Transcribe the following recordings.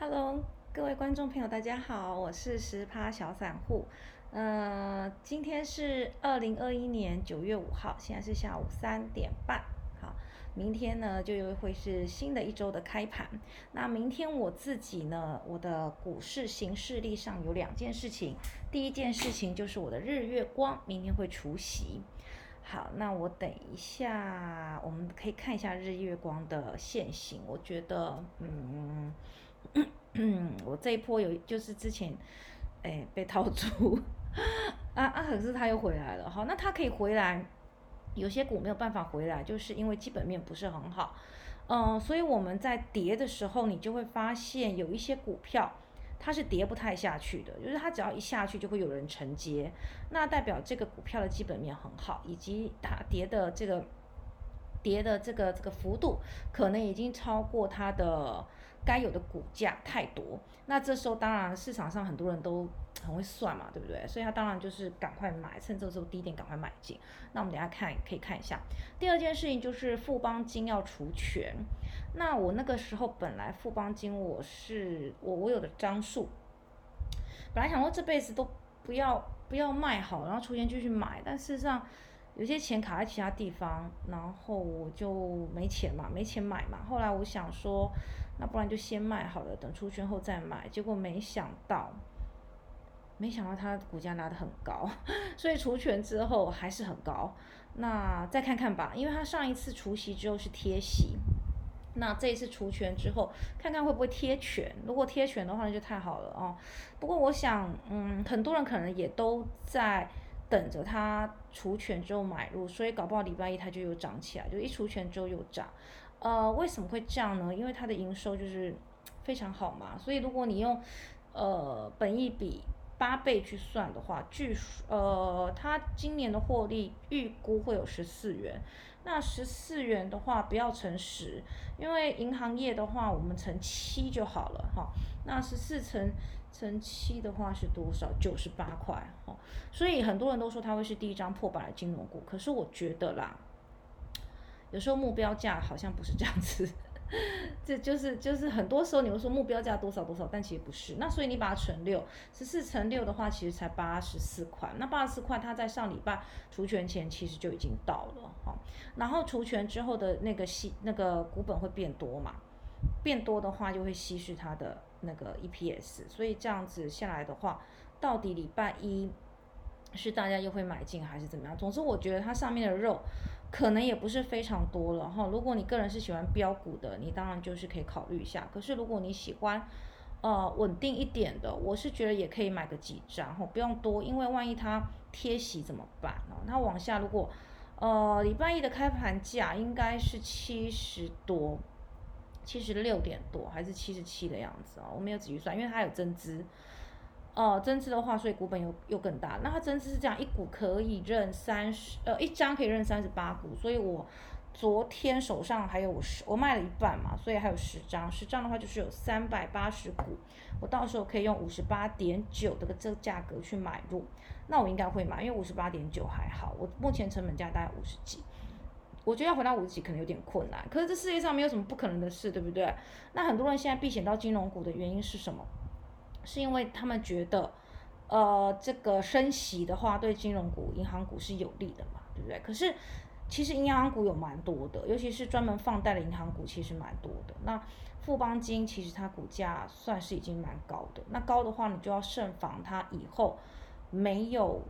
Hello，各位观众朋友，大家好，我是十趴小散户。呃，今天是二零二一年九月五号，现在是下午三点半。好，明天呢就又会是新的一周的开盘。那明天我自己呢，我的股市行事历上有两件事情。第一件事情就是我的日月光明天会除夕。好，那我等一下，我们可以看一下日月光的现形。我觉得，嗯。嗯，我这一波有就是之前，哎被套住，啊啊，可是他又回来了，好，那他可以回来，有些股没有办法回来，就是因为基本面不是很好，嗯，所以我们在跌的时候，你就会发现有一些股票它是跌不太下去的，就是它只要一下去就会有人承接，那代表这个股票的基本面很好，以及它跌的这个。跌的这个这个幅度可能已经超过它的该有的股价太多，那这时候当然市场上很多人都 很会算嘛，对不对？所以他当然就是赶快买，趁这时候低点赶快买进。那我们等下看可以看一下。第二件事情就是富邦金要除权，那我那个时候本来富邦金我是我我有的张数，本来想说这辈子都不要不要卖好，然后出钱继续买，但事实上。有些钱卡在其他地方，然后我就没钱嘛，没钱买嘛。后来我想说，那不然就先卖好了，等出圈后再买。结果没想到，没想到它股价拉得很高，所以除权之后还是很高。那再看看吧，因为它上一次除息之后是贴息，那这一次除权之后，看看会不会贴权。如果贴权的话，那就太好了哦。不过我想，嗯，很多人可能也都在。等着它除权之后买入，所以搞不好礼拜一它就又涨起来，就一除权之后又涨。呃，为什么会这样呢？因为它的营收就是非常好嘛，所以如果你用呃本益比八倍去算的话，据说呃它今年的获利预估会有十四元。那十四元的话不要乘十，因为银行业的话我们乘七就好了哈。那十四乘。乘七的话是多少？九十八块哈，所以很多人都说它会是第一张破百的金融股，可是我觉得啦，有时候目标价好像不是这样子，这就是就是很多时候你会说目标价多少多少，但其实不是。那所以你把它乘六，十四乘六的话，其实才八十四块。那八十四块，它在上礼拜除权前其实就已经到了哈，然后除权之后的那个息那个股本会变多嘛？变多的话就会稀释它的那个 EPS，所以这样子下来的话，到底礼拜一是大家又会买进还是怎么样？总之我觉得它上面的肉可能也不是非常多了哈。如果你个人是喜欢标股的，你当然就是可以考虑一下。可是如果你喜欢呃稳定一点的，我是觉得也可以买个几张哈，不用多，因为万一它贴息怎么办呢？它往下如果呃礼拜一的开盘价应该是七十多。七十六点多还是七十七的样子啊？我没有仔细算，因为它有增资，哦，增资的话，所以股本又又更大。那它增资是这样，一股可以认三十，呃，一张可以认三十八股，所以我昨天手上还有十，我卖了一半嘛，所以还有十张，十张的话就是有三百八十股，我到时候可以用五十八点九这个这价格去买入，那我应该会买，因为五十八点九还好，我目前成本价大概五十几。我觉得要回到五级可能有点困难，可是这世界上没有什么不可能的事，对不对？那很多人现在避险到金融股的原因是什么？是因为他们觉得，呃，这个升息的话对金融股、银行股是有利的嘛，对不对？可是其实银行股有蛮多的，尤其是专门放贷的银行股其实蛮多的。那富邦金其实它股价算是已经蛮高的，那高的话你就要慎防它以后没有，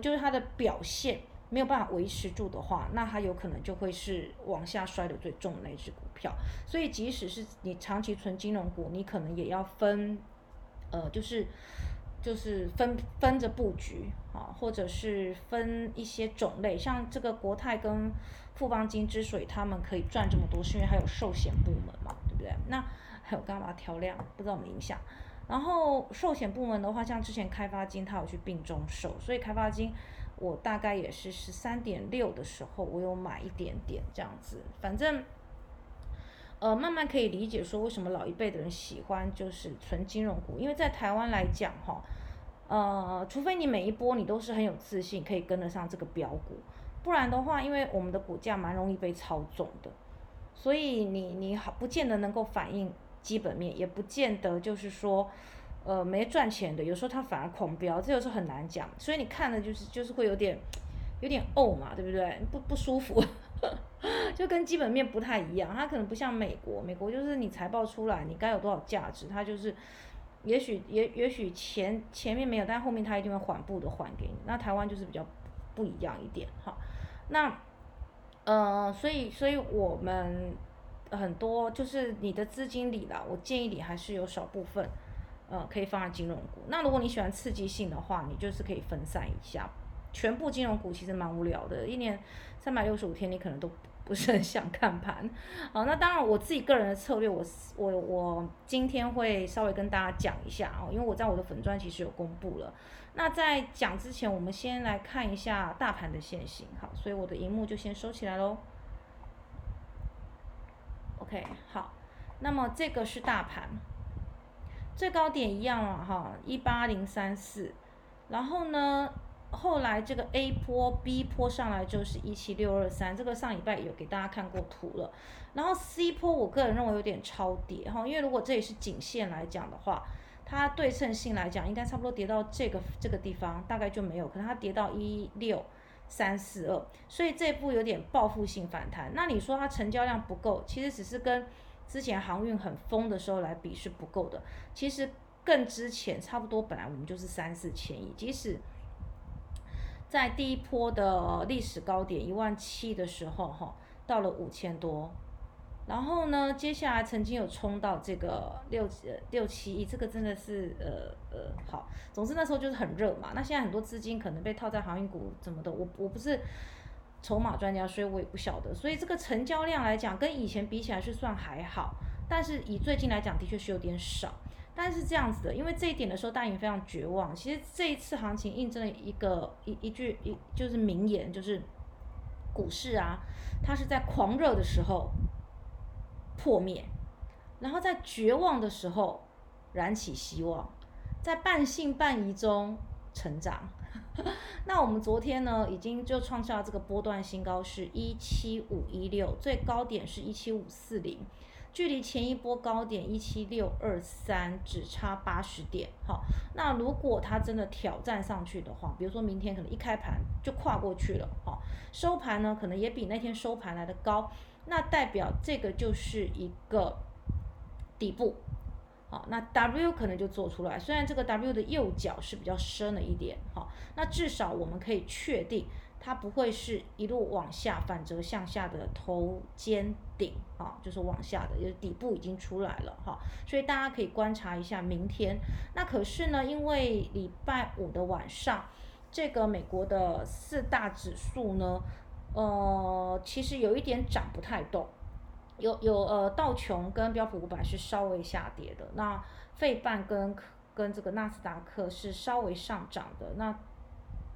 就是它的表现。没有办法维持住的话，那它有可能就会是往下摔的最重的那只股票。所以，即使是你长期存金融股，你可能也要分，呃，就是就是分分着布局啊，或者是分一些种类。像这个国泰跟富邦金之所以他们可以赚这么多，是因为还有寿险部门嘛，对不对？那还有刚刚把它调亮，不知道有没影响。然后寿险部门的话，像之前开发金它有去并中寿，所以开发金。我大概也是十三点六的时候，我有买一点点这样子，反正，呃，慢慢可以理解说为什么老一辈的人喜欢就是纯金融股，因为在台湾来讲哈，呃，除非你每一波你都是很有自信可以跟得上这个标股，不然的话，因为我们的股价蛮容易被操纵的，所以你你好不见得能够反映。基本面，也不见得就是说，呃，没赚钱的，有时候它反而狂飙，这个是很难讲。所以你看的就是就是会有点有点怄嘛，对不对？不不舒服，就跟基本面不太一样。它可能不像美国，美国就是你财报出来，你该有多少价值，它就是也许也也许前前面没有，但后面它一定会缓步的还给你。那台湾就是比较不一样一点哈。那呃，所以所以我们很多就是你的资金里啦，我建议你还是有少部分，呃，可以放在金融股。那如果你喜欢刺激性的话，你就是可以分散一下。全部金融股其实蛮无聊的，一年三百六十五天，你可能都不是很想看盘。好，那当然我自己个人的策略，我我我今天会稍微跟大家讲一下哦，因为我在我的粉砖其实有公布了。那在讲之前，我们先来看一下大盘的现形。好，所以我的荧幕就先收起来喽。OK，好，那么这个是大盘，最高点一样了哈，一八零三四，然后呢，后来这个 A 波、B 波上来就是一七六二三，这个上礼拜有给大家看过图了。然后 C 波，我个人认为有点超跌哈，因为如果这里是颈线来讲的话。它对称性来讲，应该差不多跌到这个这个地方，大概就没有，可能它跌到一六三四二，所以这步有点报复性反弹。那你说它成交量不够，其实只是跟之前航运很疯的时候来比是不够的。其实更之前差不多本来我们就是三四千亿，即使在第一波的历史高点一万七的时候，哈，到了五千多。然后呢，接下来曾经有冲到这个六呃六七亿，这个真的是呃呃好，总之那时候就是很热嘛。那现在很多资金可能被套在航运股怎么的，我我不是筹码专家，所以我也不晓得。所以这个成交量来讲，跟以前比起来是算还好，但是以最近来讲，的确是有点少。但是这样子的，因为这一点的时候，大家非常绝望。其实这一次行情印证了一个一一句一就是名言，就是股市啊，它是在狂热的时候。破灭，然后在绝望的时候燃起希望，在半信半疑中成长。那我们昨天呢，已经就创下了这个波段新高，是一七五一六，最高点是一七五四零，距离前一波高点一七六二三只差八十点。好，那如果它真的挑战上去的话，比如说明天可能一开盘就跨过去了，好，收盘呢可能也比那天收盘来的高。那代表这个就是一个底部，好，那 W 可能就做出来。虽然这个 W 的右脚是比较深了一点，好，那至少我们可以确定它不会是一路往下反折向下的头肩顶，啊，就是往下的，就是底部已经出来了，哈。所以大家可以观察一下明天。那可是呢，因为礼拜五的晚上，这个美国的四大指数呢。呃，其实有一点涨不太动，有有呃道琼跟标普五百是稍微下跌的，那费半跟跟这个纳斯达克是稍微上涨的，那。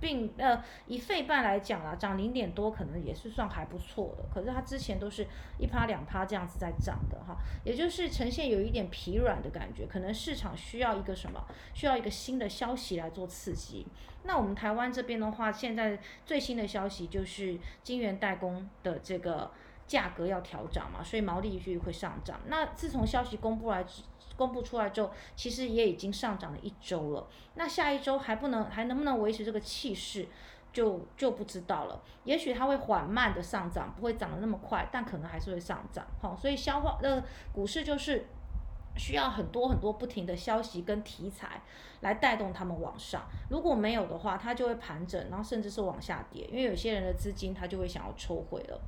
并呃以费半来讲啦，涨零点多可能也是算还不错的。可是它之前都是一趴两趴这样子在涨的哈，也就是呈现有一点疲软的感觉。可能市场需要一个什么？需要一个新的消息来做刺激。那我们台湾这边的话，现在最新的消息就是金源代工的这个价格要调涨嘛，所以毛利率会上涨。那自从消息公布来。公布出来之后，其实也已经上涨了一周了。那下一周还不能还能不能维持这个气势，就就不知道了。也许它会缓慢的上涨，不会涨得那么快，但可能还是会上涨。好，所以消化呃股市就是需要很多很多不停的消息跟题材来带动他们往上。如果没有的话，它就会盘整，然后甚至是往下跌。因为有些人的资金他就会想要抽回了。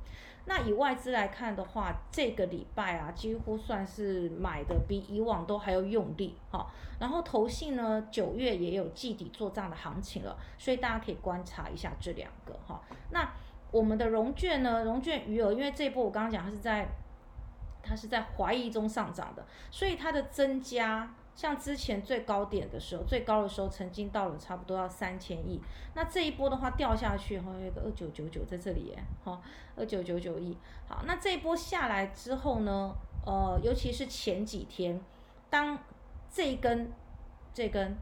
那以外资来看的话，这个礼拜啊，几乎算是买的比以往都还要用力哈。然后投信呢，九月也有季底做账的行情了，所以大家可以观察一下这两个哈。那我们的融券呢，融券余额，因为这一波我刚刚讲它是在它是在怀疑中上涨的，所以它的增加。像之前最高点的时候，最高的时候曾经到了差不多要三千亿。那这一波的话掉下去，哈，有一个二九九九在这里耶，哈，二九九九亿。好，那这一波下来之后呢，呃，尤其是前几天，当这一根这根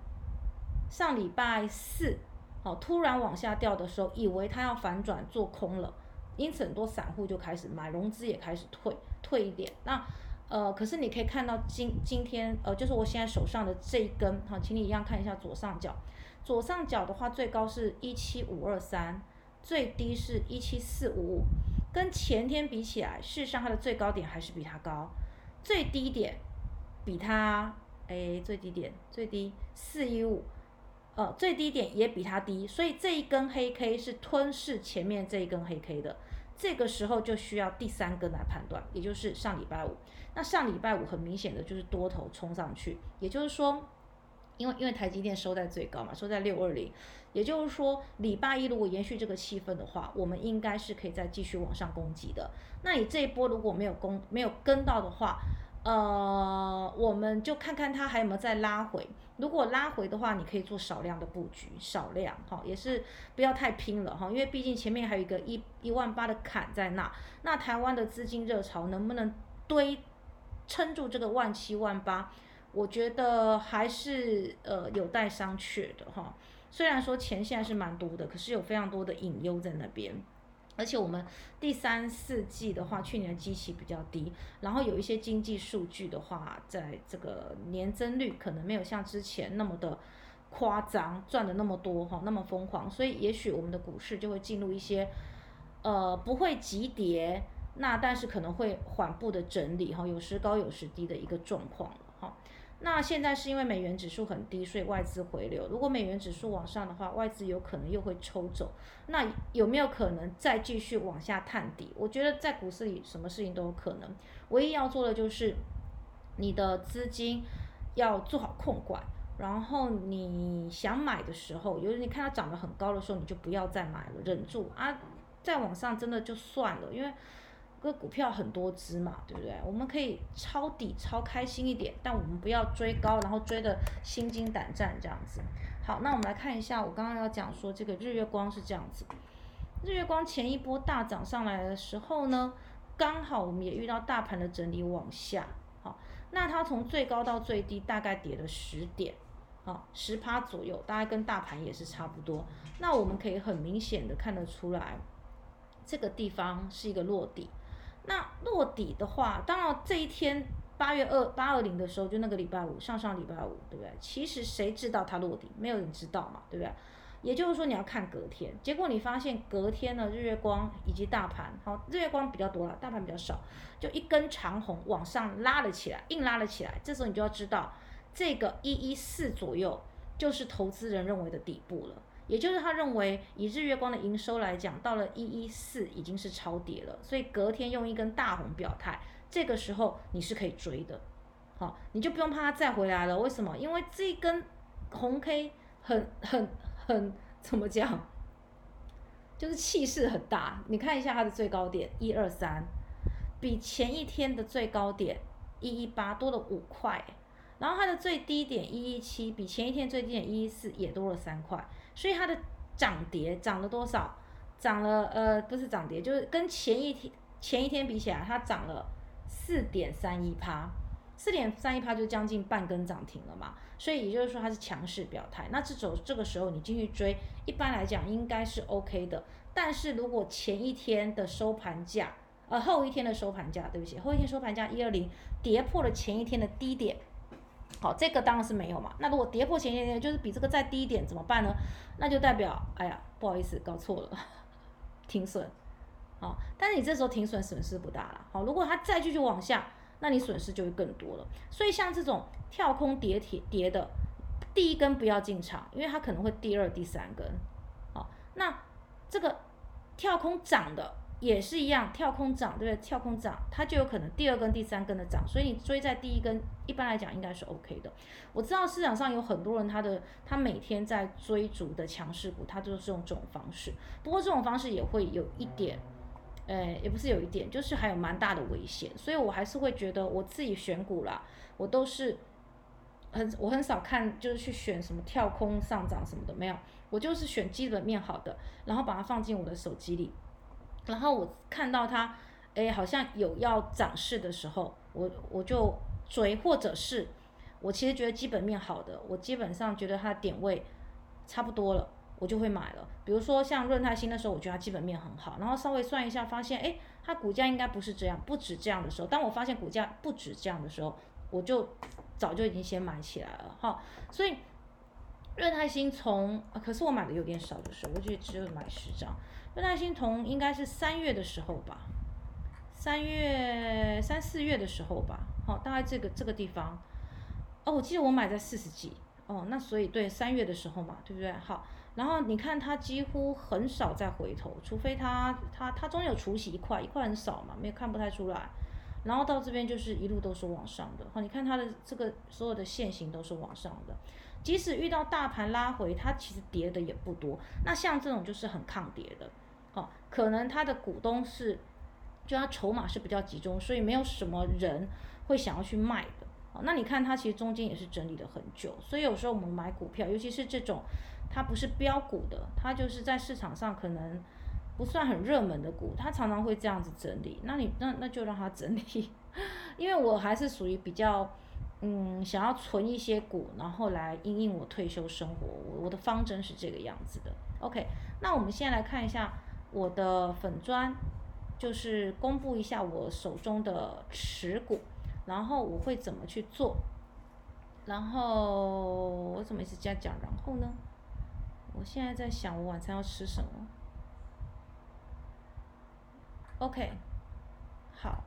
上礼拜四，好，突然往下掉的时候，以为它要反转做空了，因此很多散户就开始买，融资也开始退退一点。那呃，可是你可以看到今今天呃，就是我现在手上的这一根，好，请你一样看一下左上角，左上角的话最高是一七五二三，最低是一七四五五，跟前天比起来，事实上它的最高点还是比它高，最低点比它，哎，最低点最低四一五。呃，最低点也比它低，所以这一根黑 K 是吞噬前面这一根黑 K 的，这个时候就需要第三根来判断，也就是上礼拜五。那上礼拜五很明显的就是多头冲上去，也就是说，因为因为台积电收在最高嘛，收在六二零，也就是说礼拜一如果延续这个气氛的话，我们应该是可以再继续往上攻击的。那你这一波如果没有攻没有跟到的话，呃，我们就看看它还有没有再拉回。如果拉回的话，你可以做少量的布局，少量哈，也是不要太拼了哈，因为毕竟前面还有一个一一万八的坎在那。那台湾的资金热潮能不能堆撑住这个万七万八？我觉得还是呃有待商榷的哈。虽然说钱现在是蛮多的，可是有非常多的隐忧在那边。而且我们第三四季的话，去年的基期比较低，然后有一些经济数据的话，在这个年增率可能没有像之前那么的夸张，赚的那么多哈，那么疯狂，所以也许我们的股市就会进入一些呃不会急跌，那但是可能会缓步的整理哈，有时高有时低的一个状况了哈。那现在是因为美元指数很低，所以外资回流。如果美元指数往上的话，外资有可能又会抽走。那有没有可能再继续往下探底？我觉得在股市里什么事情都有可能。唯一要做的就是你的资金要做好控管，然后你想买的时候，尤其你看它涨得很高的时候，你就不要再买了，忍住啊。再往上真的就算了，因为。个股票很多只嘛，对不对？我们可以抄底抄开心一点，但我们不要追高，然后追的心惊胆战这样子。好，那我们来看一下，我刚刚要讲说这个日月光是这样子。日月光前一波大涨上来的时候呢，刚好我们也遇到大盘的整理往下。好，那它从最高到最低大概跌了十点，好，十趴左右，大概跟大盘也是差不多。那我们可以很明显的看得出来，这个地方是一个落底。那落底的话，当然这一天八月二八二零的时候，就那个礼拜五，上上礼拜五，对不对？其实谁知道它落底？没有人知道嘛，对不对？也就是说你要看隔天，结果你发现隔天呢，日月光以及大盘，好，日月光比较多了，大盘比较少，就一根长红往上拉了起来，硬拉了起来。这时候你就要知道，这个一一四左右就是投资人认为的底部了。也就是他认为，以日月光的营收来讲，到了一一四已经是超跌了，所以隔天用一根大红表态，这个时候你是可以追的，好，你就不用怕它再回来了。为什么？因为这根红 K 很很很怎么讲，就是气势很大。你看一下它的最高点一二三，比前一天的最高点一一八多了五块，然后它的最低点一一七，比前一天最低点一一四也多了三块。所以它的涨跌涨了多少？涨了呃，不是涨跌，就是跟前一天前一天比起来，它涨了四点三一趴，四点三一趴就将近半根涨停了嘛。所以也就是说它是强势表态。那这种这个时候你进去追，一般来讲应该是 OK 的。但是如果前一天的收盘价，呃后一天的收盘价，对不起，后一天收盘价一二零跌破了前一天的低点。好，这个当然是没有嘛。那如果跌破前一天，就是比这个再低一点，怎么办呢？那就代表，哎呀，不好意思，搞错了，停损。好，但是你这时候停损损失不大了。好，如果它再继续往下，那你损失就会更多了。所以像这种跳空跌铁跌的，第一根不要进场，因为它可能会第二、第三根。好，那这个跳空涨的。也是一样，跳空涨，对不对？跳空涨，它就有可能第二根、第三根的涨，所以你追在第一根，一般来讲应该是 OK 的。我知道市场上有很多人，他的他每天在追逐的强势股，他就是用这种方式。不过这种方式也会有一点，呃，也不是有一点，就是还有蛮大的危险。所以我还是会觉得我自己选股啦，我都是很我很少看，就是去选什么跳空上涨什么的，没有，我就是选基本面好的，然后把它放进我的手机里。然后我看到它，哎，好像有要涨势的时候，我我就追，或者是我其实觉得基本面好的，我基本上觉得它点位差不多了，我就会买了。比如说像润泰新的时候，我觉得它基本面很好，然后稍微算一下，发现哎，它股价应该不是这样，不止这样的时候，当我发现股价不止这样的时候，我就早就已经先买起来了哈。所以润泰新从，可是我买的有点少的时候，我就只有买十张。润泰新从应该是三月的时候吧，三月三四月的时候吧，好，大概这个这个地方。哦，我记得我买在四十几，哦，那所以对三月的时候嘛，对不对？好，然后你看它几乎很少再回头，除非它它它中间有除息一块，一块很少嘛，没有看不太出来。然后到这边就是一路都是往上的，好，你看它的这个所有的线型都是往上的，即使遇到大盘拉回，它其实跌的也不多。那像这种就是很抗跌的，哦，可能它的股东是，就它筹码是比较集中，所以没有什么人会想要去卖的。好，那你看它其实中间也是整理了很久，所以有时候我们买股票，尤其是这种它不是标股的，它就是在市场上可能不算很热门的股，它常常会这样子整理。那你那那就让它整理，因为我还是属于比较嗯想要存一些股，然后来应应我退休生活，我我的方针是这个样子的。OK，那我们先来看一下我的粉砖，就是公布一下我手中的持股。然后我会怎么去做？然后我怎么一直在讲？然后呢？我现在在想我晚餐要吃什么。OK，好，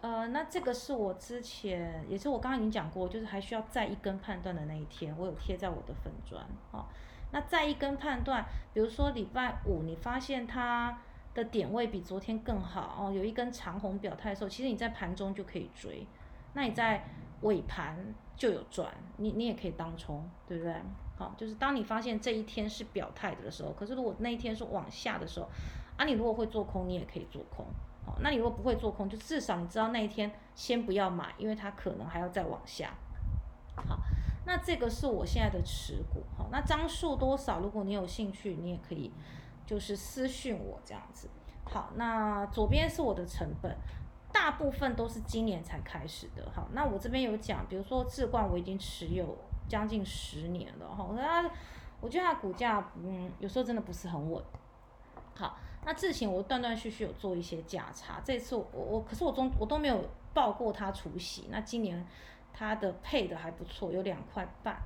呃，那这个是我之前，也是我刚刚已经讲过，就是还需要再一根判断的那一天，我有贴在我的粉砖哦。那再一根判断，比如说礼拜五，你发现它。的点位比昨天更好哦，有一根长红表态的时候，其实你在盘中就可以追，那你在尾盘就有赚，你你也可以当冲，对不对？好，就是当你发现这一天是表态的时候，可是如果那一天是往下的时候，啊，你如果会做空，你也可以做空，那你如果不会做空，就至少你知道那一天先不要买，因为它可能还要再往下。好，那这个是我现在的持股，好，那张数多少？如果你有兴趣，你也可以。就是私讯我这样子，好，那左边是我的成本，大部分都是今年才开始的，好，那我这边有讲，比如说智冠我已经持有将近十年了，哈，它，我觉得它股价，嗯，有时候真的不是很稳，好，那之前我断断续续有做一些价差，这次我我可是我中我都没有报过它除息，那今年它的配的还不错，有两块半。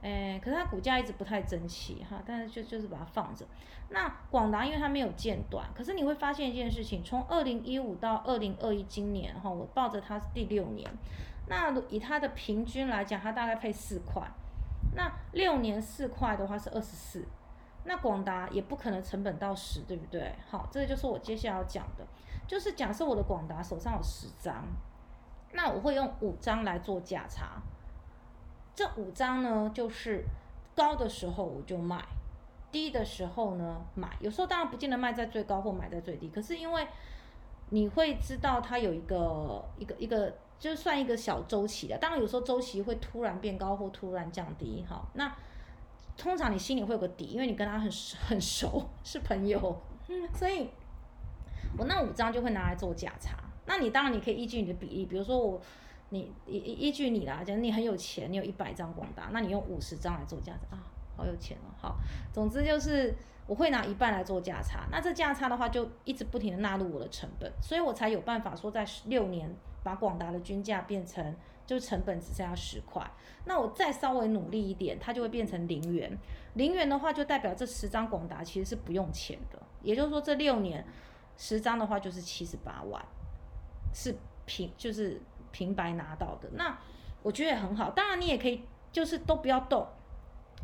哎，可是它股价一直不太争气哈，但是就就是把它放着。那广达因为它没有间断，可是你会发现一件事情，从二零一五到二零二一今年哈，我抱着它是第六年。那以它的平均来讲，它大概配四块。那六年四块的话是二十四。那广达也不可能成本到十，对不对？好，这个就是我接下来要讲的，就是假设我的广达手上有十张，那我会用五张来做价差。这五张呢，就是高的时候我就卖，低的时候呢买。有时候当然不见得卖在最高或买在最低，可是因为你会知道它有一个一个一个，就是算一个小周期的。当然有时候周期会突然变高或突然降低，哈。那通常你心里会有个底，因为你跟他很很熟，是朋友，所以我那五张就会拿来做价差。那你当然你可以依据你的比例，比如说我。你依依依据你啦，假如你很有钱，你有一百张广达，那你用五十张来做价差啊，好有钱哦。好，总之就是我会拿一半来做价差，那这价差的话就一直不停的纳入我的成本，所以我才有办法说在六年把广达的均价变成就成本只剩下十块，那我再稍微努力一点，它就会变成零元。零元的话就代表这十张广达其实是不用钱的，也就是说这六年十张的话就是七十八万，是平就是。平白拿到的，那我觉得也很好。当然，你也可以就是都不要动。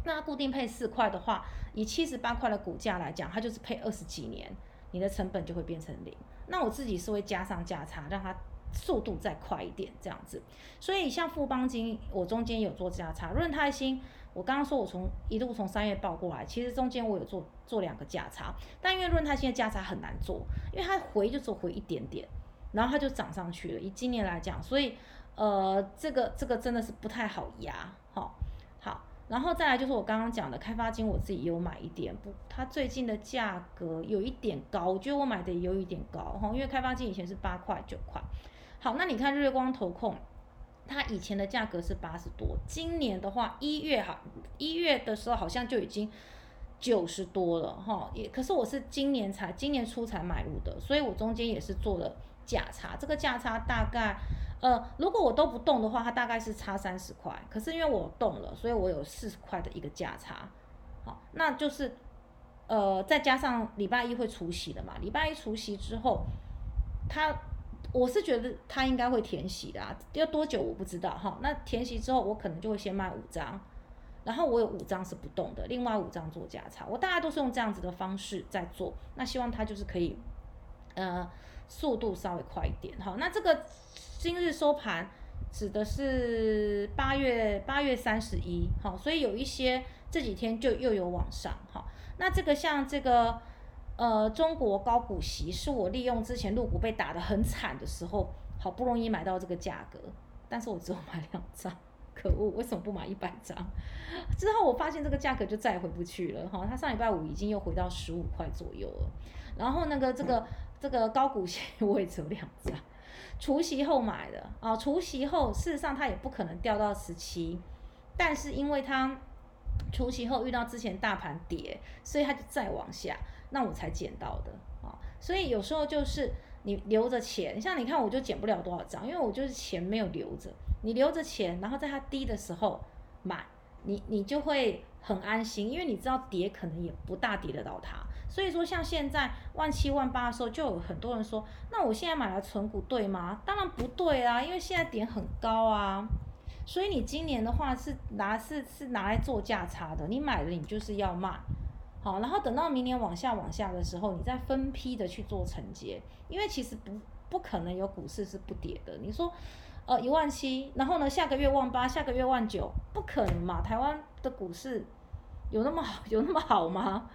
那固定配四块的话，以七十八块的股价来讲，它就是配二十几年，你的成本就会变成零。那我自己是会加上价差，让它速度再快一点这样子。所以像富邦金，我中间有做价差。润泰新，我刚刚说我从一路从三月报过来，其实中间我有做做两个价差，但因为润泰新的价差很难做，因为它回就只回一点点。然后它就涨上去了，以今年来讲，所以，呃，这个这个真的是不太好压，好，好，然后再来就是我刚刚讲的开发金，我自己有买一点，不，它最近的价格有一点高，我觉得我买的也有一点高，哈，因为开发金以前是八块九块，好，那你看日月光投控，它以前的价格是八十多，今年的话一月哈，一月的时候好像就已经九十多了哈，也可是我是今年才今年初才买入的，所以我中间也是做了价差，这个价差大概呃，如果我都不动的话，它大概是差三十块，可是因为我动了，所以我有四十块的一个价差，好，那就是呃再加上礼拜一会除息的嘛，礼拜一除息之后，它我是觉得它应该会填息的，要多久我不知道哈，那填息之后我可能就会先卖五张。然后我有五张是不动的，另外五张做价差，我大概都是用这样子的方式在做。那希望它就是可以，呃，速度稍微快一点。好，那这个今日收盘指的是八月八月三十一，好，所以有一些这几天就又有往上。哈，那这个像这个呃中国高股息，是我利用之前入股被打得很惨的时候，好不容易买到这个价格，但是我只有买两张。可恶，为什么不买一百张？之后我发现这个价格就再也回不去了哈。它上礼拜五已经又回到十五块左右了。然后那个这个 这个高股息我也只有两张，除夕后买的啊。除夕后事实上它也不可能掉到十七，但是因为它除夕后遇到之前大盘跌，所以它就再往下，那我才捡到的啊。所以有时候就是你留着钱，像你看我就捡不了多少张，因为我就是钱没有留着。你留着钱，然后在它低的时候买，你你就会很安心，因为你知道跌可能也不大跌得到它。所以说像现在万七万八的时候，就有很多人说，那我现在买来存股对吗？当然不对啊，因为现在点很高啊。所以你今年的话是拿是是拿来做价差的，你买了你就是要卖，好，然后等到明年往下往下的时候，你再分批的去做承接，因为其实不不可能有股市是不跌的。你说。呃，一万七，然后呢，下个月万八，下个月万九，不可能嘛？台湾的股市有那么好，有那么好吗？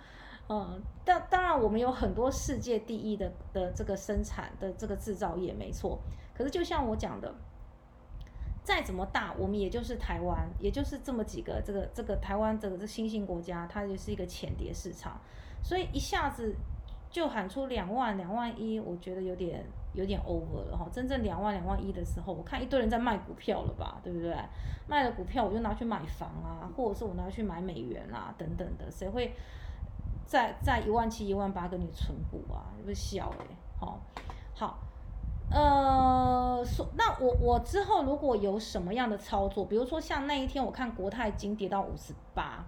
嗯，但当然，我们有很多世界第一的的这个生产的这个制造业，没错。可是就像我讲的，再怎么大，我们也就是台湾，也就是这么几个这个这个台湾这个这新兴国家，它就是一个浅碟市场，所以一下子就喊出两万两万一，我觉得有点。有点 over 了哈，真正两万两万一的时候，我看一堆人在卖股票了吧，对不对？卖了股票我就拿去买房啊，或者是我拿去买美元啊等等的，谁会在在一万七一万八跟你存股啊？不是笑哎，好，好，呃，说那我我之后如果有什么样的操作，比如说像那一天我看国泰金跌到五十八，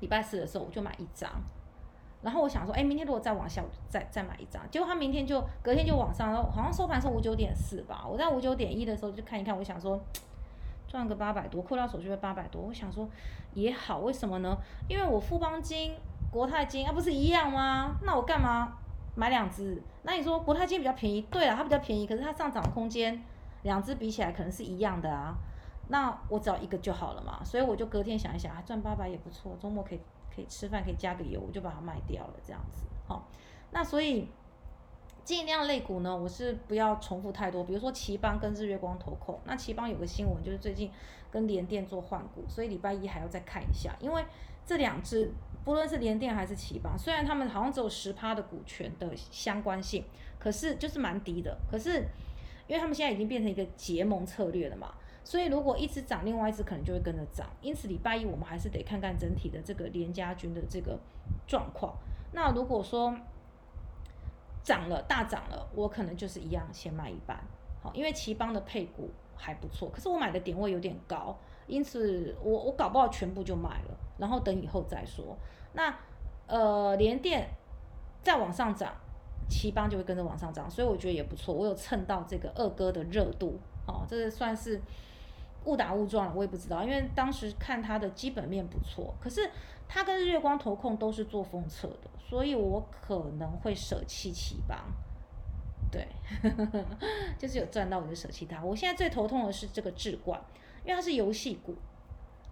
礼拜四的时候我就买一张。然后我想说，哎，明天如果再往下，再再买一张。结果它明天就隔天就往上，然后好像收盘是五九点四吧。我在五九点一的时候就看一看，我想说赚个八百多，扣掉手续费八百多。我想说也好，为什么呢？因为我富邦金、国泰金啊不是一样吗？那我干嘛买两只？那你说国泰金比较便宜，对了，它比较便宜，可是它上涨空间两只比起来可能是一样的啊。那我只要一个就好了嘛。所以我就隔天想一想，赚八百也不错，周末可以。可以吃饭，可以加个油，我就把它卖掉了，这样子，好，那所以尽量类股呢，我是不要重复太多，比如说奇邦跟日月光投控，那奇邦有个新闻就是最近跟联电做换股，所以礼拜一还要再看一下，因为这两只不论是联电还是奇邦，虽然他们好像只有十趴的股权的相关性，可是就是蛮低的，可是因为他们现在已经变成一个结盟策略了嘛。所以如果一直涨，另外一只可能就会跟着涨。因此礼拜一我们还是得看看整体的这个联家军的这个状况。那如果说涨了大涨了，我可能就是一样先卖一半，好，因为奇邦的配股还不错，可是我买的点位有点高，因此我我搞不好全部就卖了，然后等以后再说。那呃联电再往上涨，奇邦就会跟着往上涨，所以我觉得也不错，我有蹭到这个二哥的热度，哦，这算是。误打误撞了，我也不知道，因为当时看它的基本面不错，可是它跟日月光投控都是做封测的，所以我可能会舍弃奇邦，对，就是有赚到我就舍弃它。我现在最头痛的是这个智冠，因为它是游戏股，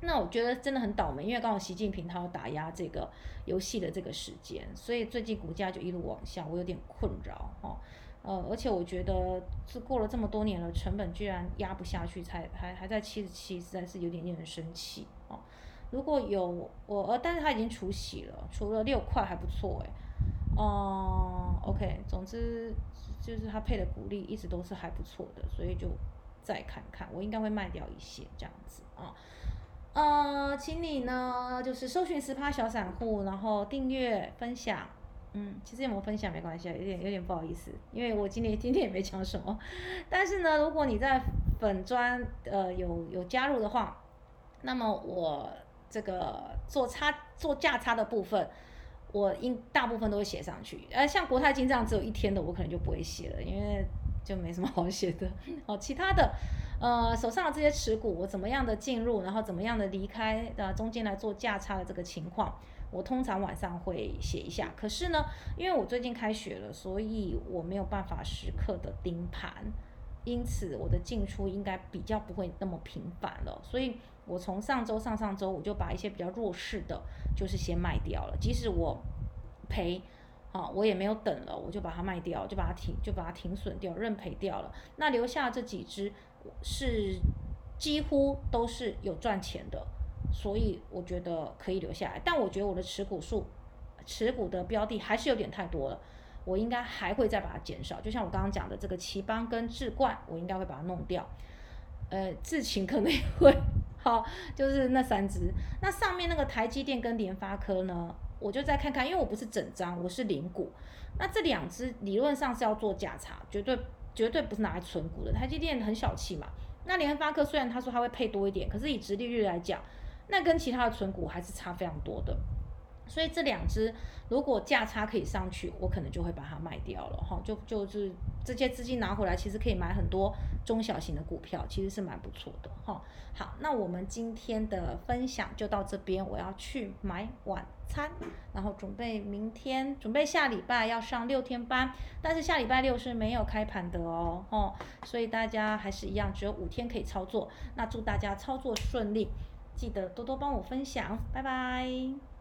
那我觉得真的很倒霉，因为刚好习近平他要打压这个游戏的这个时间，所以最近股价就一路往下，我有点困扰哈。呃，而且我觉得是过了这么多年了，成本居然压不下去，才还还在七十七，实在是有点令人生气哦。如果有我，呃，但是他已经除息了，除了六块还不错哎。哦，OK，总之就是他配的股利一直都是还不错的，所以就再看看，我应该会卖掉一些这样子啊。呃，请你呢就是搜寻十趴小散户，然后订阅分享。嗯，其实有没有分享没关系啊，有点有点不好意思，因为我今天今天也没讲什么。但是呢，如果你在粉砖呃有有加入的话，那么我这个做差做价差的部分，我应大部分都会写上去。呃，像国泰金这样只有一天的，我可能就不会写了，因为就没什么好写的。哦，其他的。呃，手上的这些持股，我怎么样的进入，然后怎么样的离开，呃，中间来做价差的这个情况，我通常晚上会写一下。可是呢，因为我最近开学了，所以我没有办法时刻的盯盘，因此我的进出应该比较不会那么频繁了。所以我从上周、上上周我就把一些比较弱势的，就是先卖掉了，即使我赔。啊，我也没有等了，我就把它卖掉，就把它停，就把它停损掉，认赔掉了。那留下这几只是几乎都是有赚钱的，所以我觉得可以留下来。但我觉得我的持股数、持股的标的还是有点太多了，我应该还会再把它减少。就像我刚刚讲的这个奇邦跟智冠，我应该会把它弄掉。呃，智勤可能也会，好，就是那三只。那上面那个台积电跟联发科呢？我就再看看，因为我不是整张，我是零股。那这两只理论上是要做价差，绝对绝对不是拿来存股的。台积电很小气嘛。那联发科虽然他说他会配多一点，可是以直利率来讲，那跟其他的存股还是差非常多的。所以这两只如果价差可以上去，我可能就会把它卖掉了哈，就就是这些资金拿回来，其实可以买很多中小型的股票，其实是蛮不错的哈。好，那我们今天的分享就到这边，我要去买晚餐，然后准备明天，准备下礼拜要上六天班，但是下礼拜六是没有开盘的哦，哦，所以大家还是一样，只有五天可以操作。那祝大家操作顺利，记得多多帮我分享，拜拜。